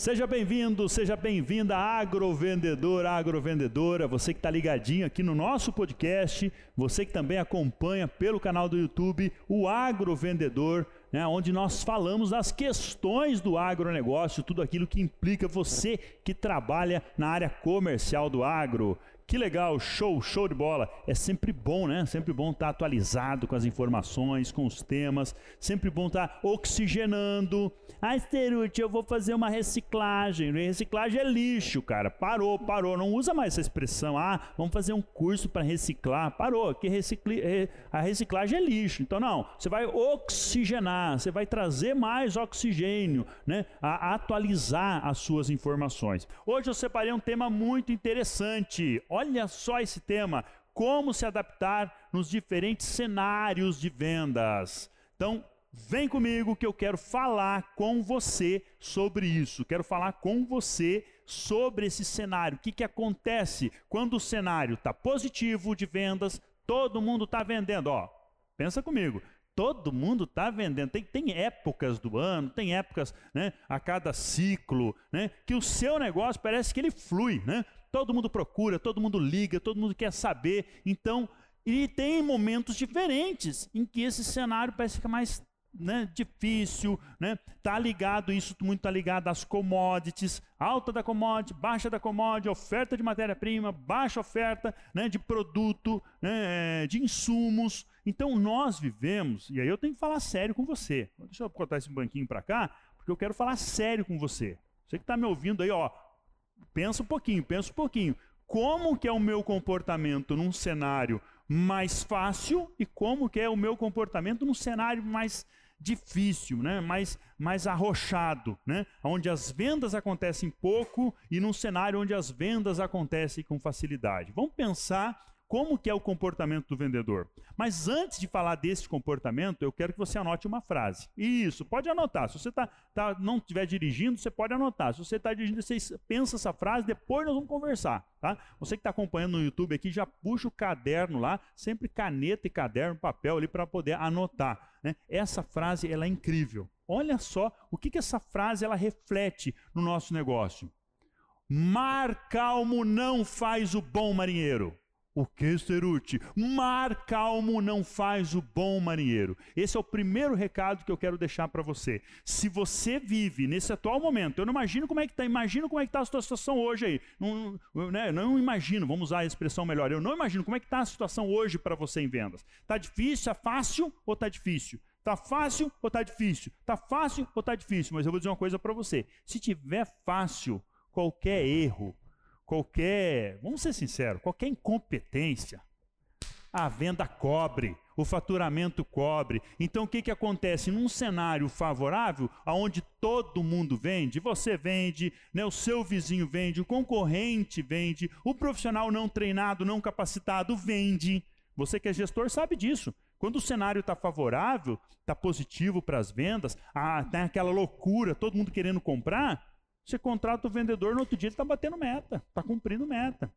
Seja bem-vindo, seja bem-vinda, agrovendedor, agrovendedora, você que está ligadinho aqui no nosso podcast, você que também acompanha pelo canal do YouTube o Agrovendedor, né, onde nós falamos das questões do agronegócio, tudo aquilo que implica você que trabalha na área comercial do agro. Que legal, show, show de bola. É sempre bom, né? Sempre bom estar atualizado com as informações, com os temas. Sempre bom estar oxigenando. Ah, Sterute, eu vou fazer uma reciclagem. Reciclagem é lixo, cara. Parou, parou. Não usa mais essa expressão. Ah, vamos fazer um curso para reciclar. Parou, que recicli... a reciclagem é lixo. Então, não. Você vai oxigenar, você vai trazer mais oxigênio, né? A atualizar as suas informações. Hoje eu separei um tema muito interessante. Olha Olha só esse tema: como se adaptar nos diferentes cenários de vendas. Então, vem comigo que eu quero falar com você sobre isso. Quero falar com você sobre esse cenário. O que, que acontece quando o cenário está positivo de vendas, todo mundo está vendendo. Ó, pensa comigo. Todo mundo está vendendo. Tem, tem épocas do ano, tem épocas né, a cada ciclo, né, que o seu negócio parece que ele flui. Né? Todo mundo procura, todo mundo liga, todo mundo quer saber. Então, e tem momentos diferentes em que esse cenário parece ficar mais né, difícil, né? Tá ligado isso muito tá ligado às commodities, alta da commodity, baixa da commodity, oferta de matéria-prima, baixa oferta, né, de produto, né, de insumos. Então nós vivemos, e aí eu tenho que falar sério com você. Deixa eu botar esse banquinho para cá, porque eu quero falar sério com você. Você que está me ouvindo aí, ó, pensa um pouquinho, pensa um pouquinho. Como que é o meu comportamento num cenário mais fácil e como que é o meu comportamento num cenário mais difícil, né? mais, mais arrochado, né? onde as vendas acontecem pouco e num cenário onde as vendas acontecem com facilidade. Vamos pensar como que é o comportamento do vendedor. Mas antes de falar desse comportamento, eu quero que você anote uma frase. Isso, pode anotar. Se você tá, tá, não estiver dirigindo, você pode anotar. Se você está dirigindo, você pensa essa frase, depois nós vamos conversar. Tá? Você que está acompanhando no YouTube aqui, já puxa o caderno lá, sempre caneta e caderno, papel ali para poder anotar. Né? Essa frase ela é incrível. Olha só o que, que essa frase ela reflete no nosso negócio. Mar calmo não faz o bom marinheiro. O que, Ceruti? Mar calmo não faz o bom marinheiro. Esse é o primeiro recado que eu quero deixar para você. Se você vive nesse atual momento, eu não imagino como é que está, imagino como é que está a sua situação hoje aí. Não, né, não imagino, vamos usar a expressão melhor. Eu não imagino como é que está a situação hoje para você em vendas. Está difícil, está fácil ou está difícil? Está fácil ou está difícil? Está fácil ou está difícil? Mas eu vou dizer uma coisa para você. Se tiver fácil, qualquer erro, qualquer, vamos ser sinceros, qualquer incompetência, a venda cobre, o faturamento cobre. Então o que, que acontece? Num cenário favorável, onde todo mundo vende, você vende, né, o seu vizinho vende, o concorrente vende, o profissional não treinado, não capacitado vende. Você que é gestor sabe disso. Quando o cenário está favorável, está positivo para as vendas, ah, tem aquela loucura, todo mundo querendo comprar, você contrata o vendedor, no outro dia ele está batendo meta, está cumprindo meta.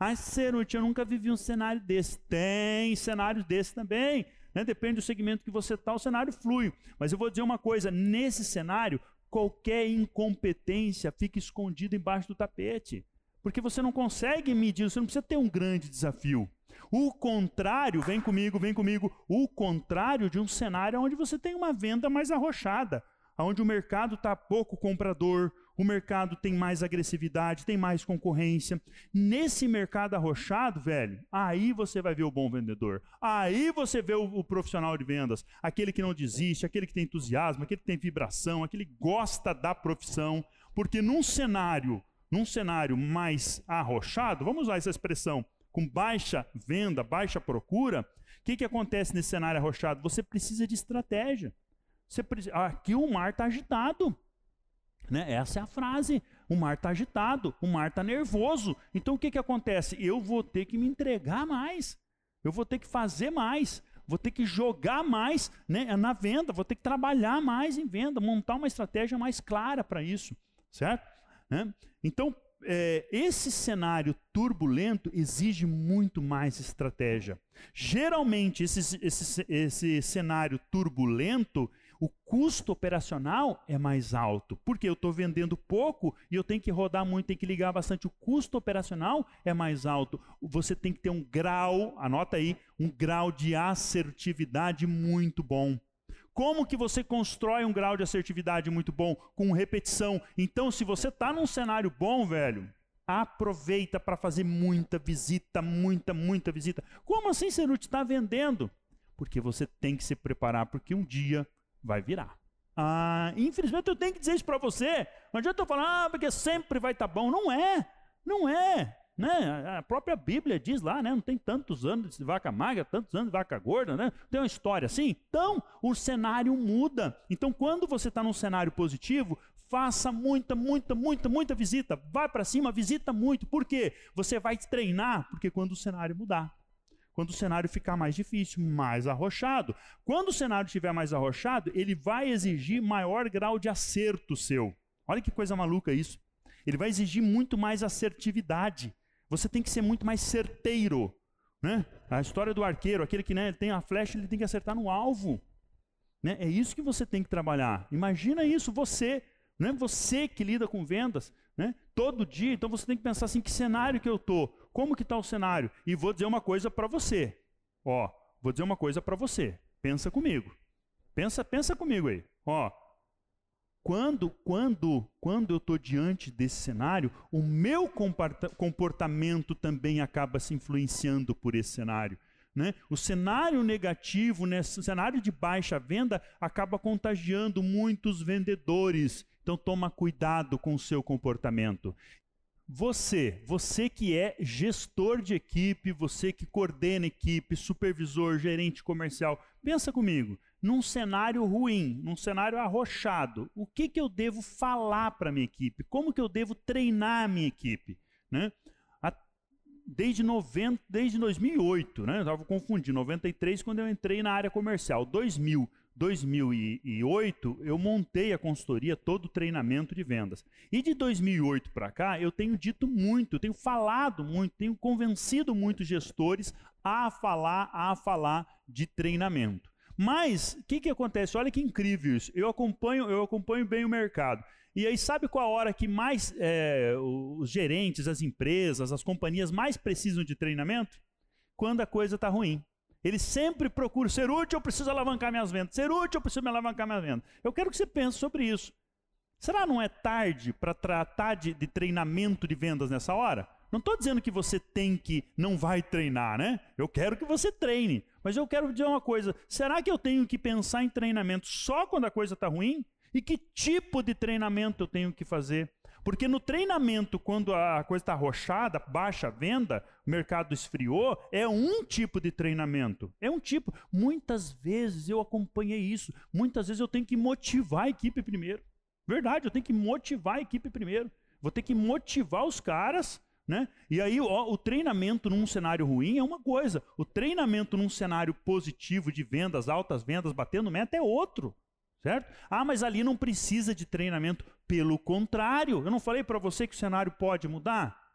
Ah, Cerute, eu nunca vivi um cenário desse. Tem cenários desse também. Né? Depende do segmento que você está, o cenário flui. Mas eu vou dizer uma coisa: nesse cenário, qualquer incompetência fica escondida embaixo do tapete. Porque você não consegue medir, você não precisa ter um grande desafio. O contrário, vem comigo, vem comigo, o contrário de um cenário onde você tem uma venda mais arrochada onde o mercado está pouco comprador, o mercado tem mais agressividade, tem mais concorrência. Nesse mercado arrochado, velho, aí você vai ver o bom vendedor. Aí você vê o, o, profissional de vendas, aquele que não desiste, aquele que tem entusiasmo, aquele que tem vibração, aquele que gosta da profissão. Porque num cenário, num cenário mais arrochado, vamos usar essa expressão, com baixa venda, baixa procura, o que, que acontece nesse cenário arrochado? Você precisa de estratégia. Você precisa, aqui o mar está agitado. Né? Essa é a frase. O mar está agitado, o mar está nervoso. Então o que, que acontece? Eu vou ter que me entregar mais. Eu vou ter que fazer mais. Vou ter que jogar mais né, na venda. Vou ter que trabalhar mais em venda. Montar uma estratégia mais clara para isso. Certo? Né? Então, é, esse cenário turbulento exige muito mais estratégia. Geralmente, esse, esse, esse cenário turbulento, O custo operacional é mais alto, porque eu estou vendendo pouco e eu tenho que rodar muito, tenho que ligar bastante. O custo operacional é mais alto. Você tem que ter um grau, anota aí, um grau de assertividade muito bom. Como que você constrói um grau de assertividade muito bom? Com repetição. Então, se você está num cenário bom, velho, aproveita para fazer muita visita, muita, muita visita. Como assim, Cerute, está vendendo? Porque você tem que se preparar, porque um dia vai virar. Ah, infelizmente eu tenho que dizer isso para você. Não adianta eu falar, ah, porque sempre vai estar tá bom. Não é, não é. Né? A própria Bíblia diz lá, né? não tem tantos anos de vaca magra, tantos anos de vaca gorda, né? Tem uma história assim. Então, o cenário muda. Então, quando você está num cenário positivo, faça muita, muita, muita, muita visita. Vai para cima, visita muito. Por quê? Você vai treinar, porque quando o cenário mudar, quando o cenário ficar mais difícil, mais arrochado. Quando o cenário estiver mais arrochado, ele vai exigir maior grau de acerto seu. Olha que coisa maluca isso. Ele vai exigir muito mais assertividade. Você tem que ser muito mais certeiro. Né? A história do arqueiro, aquele que né, tem a flecha, ele tem que acertar no alvo. Né? É isso que você tem que trabalhar. Imagina isso, você, né? você que lida com vendas, né? todo dia. Então você tem que pensar assim, que cenário que eu estou? Como que está o cenário? E vou dizer uma coisa para você. Ó, vou dizer uma coisa para você. Pensa comigo. Pensa, pensa comigo aí. Ó, quando, quando, quando eu estou diante desse cenário, o meu comportamento também acaba se influenciando por esse cenário. Né? O cenário negativo, o cenário de baixa venda, acaba contagiando muitos vendedores. Então toma cuidado com o seu comportamento. Você, você que é gestor de equipe, você que coordena equipe, supervisor, gerente comercial, pensa comigo, num cenário ruim, num cenário arrochado, o que, que eu devo falar para minha equipe? Como que eu devo treinar a minha equipe? Né? Desde, 90, desde 2008, né? eu estava confundindo, 93 quando eu entrei na área comercial, 2000, 2008, eu montei a consultoria, todo o treinamento de vendas. E de 2008 para cá, eu tenho dito muito, tenho falado muito, tenho convencido muitos gestores a falar, a falar de treinamento. Mas o que, que acontece? Olha que incrível isso. Eu acompanho, eu acompanho bem o mercado. E aí, sabe qual a hora que mais é, os gerentes, as empresas, as companhias mais precisam de treinamento? Quando a coisa está ruim. Ele sempre procura ser útil, eu preciso alavancar minhas vendas. Ser útil, eu preciso me alavancar minhas vendas. Eu quero que você pense sobre isso. Será não é tarde para tratar de, de, treinamento de vendas nessa hora? Não estou dizendo que você tem que, não vai treinar, né? Eu quero que você treine. Mas eu quero dizer uma coisa: será que eu tenho que pensar em treinamento só quando a coisa está ruim? E que tipo de treinamento eu tenho que fazer? Porque no treinamento, quando a coisa está arrochada, baixa a venda, o mercado esfriou, é um tipo de treinamento. É um tipo. Muitas vezes eu acompanhei isso. Muitas vezes eu tenho que motivar a equipe primeiro. Verdade, eu tenho que motivar a equipe primeiro. Vou ter que motivar os caras né? E aí ó, o treinamento num cenário ruim é uma coisa, o treinamento num cenário positivo de vendas, altas vendas, batendo meta é outro. Certo? Ah, mas ali não precisa de treinamento. Pelo contrário, eu não falei para você que o cenário pode mudar?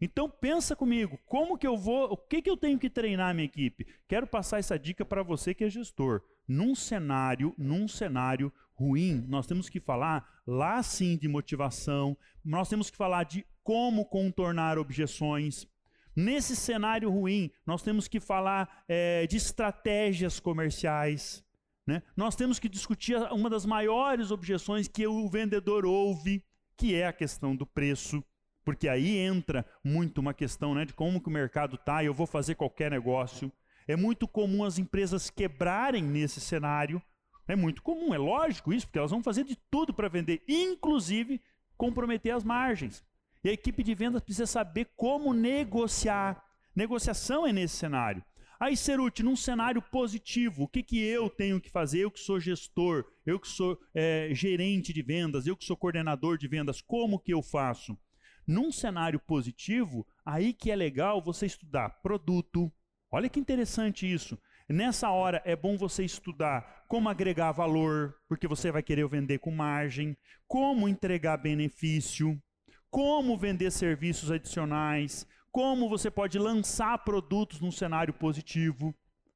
Então pensa comigo, como que eu vou, o que que eu tenho que treinar minha equipe? Quero passar essa dica para você que é gestor. Num cenário, num cenário ruim, nós temos que falar lá sim de motivação, nós temos que falar de como contornar objeções. Nesse cenário ruim, nós temos que falar é, de estratégias comerciais. Né? Nós temos que discutir uma das maiores objeções que o vendedor ouve, que é a questão do preço. Porque aí entra muito uma questão né, de como que o mercado está e eu vou fazer qualquer negócio. É muito comum as empresas quebrarem nesse cenário. É muito comum, é lógico isso, porque elas vão fazer de tudo para vender, inclusive comprometer as margens. E a equipe de vendas precisa saber como negociar. Negociação é nesse cenário. Aí, Ceruti, num cenário positivo, o que, que eu tenho que fazer? Eu que sou gestor, eu que sou é, gerente de vendas, eu que sou coordenador de vendas, como que eu faço? Num cenário positivo, aí que é legal você estudar produto. Olha que interessante isso. Nessa hora é bom você estudar como agregar valor, porque você vai querer vender com margem, como entregar benefício, como vender serviços adicionais, como você pode lançar produtos num cenário positivo.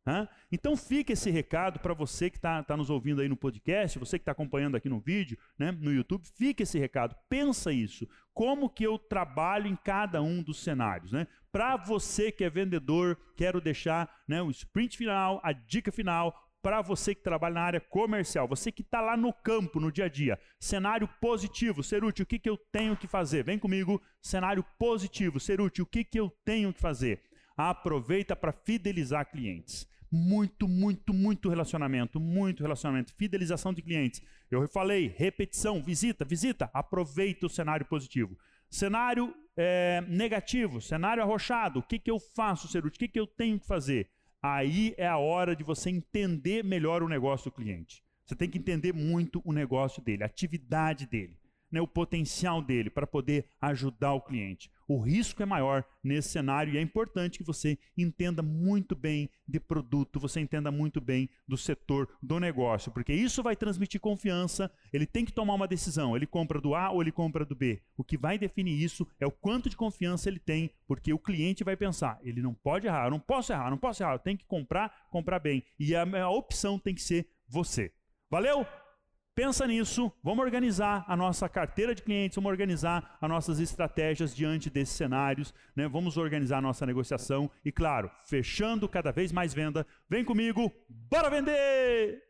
Hã? Então fica esse recado para você que está tá nos ouvindo aí no podcast, você que está acompanhando aqui no vídeo, né, no YouTube, fica esse recado. Pensa isso. Como que eu trabalho em cada um dos cenários? Né? Para você que é vendedor, quero deixar né, o sprint final, a dica final, para você que trabalha na área comercial, você que está lá no campo, no dia a dia. Cenário positivo, ser útil, o que, que eu tenho que fazer? Vem comigo, cenário positivo, ser útil, o que, que eu tenho que fazer? Aproveita para fidelizar clientes muito, muito, muito relacionamento, muito relacionamento, fidelização de clientes. Eu falei, repetição, visita, visita, aproveita o cenário positivo. Cenário é, negativo, cenário arrochado, o que, que eu faço, Ceruti? O que, que eu tenho que fazer? Aí é a hora de você entender melhor o negócio do cliente. Você tem que entender muito o negócio dele, a atividade dele né, o potencial dele para poder ajudar o cliente. O risco é maior nesse cenário e é importante que você entenda muito bem de produto, você entenda muito bem do setor do negócio, porque isso vai transmitir confiança. Ele tem que tomar uma decisão: ele compra do A ou ele compra do B. O que vai definir isso é o quanto de confiança ele tem, porque o cliente vai pensar: ele não pode errar, eu não posso errar, não posso errar, eu tenho que comprar, comprar bem. E a, a opção tem que ser você. Valeu? Pensa nisso, vamos organizar a nossa carteira de clientes, vamos organizar as nossas estratégias diante desses cenários, né? vamos organizar a nossa negociação e, claro, fechando cada vez mais venda. Vem comigo, bora vender!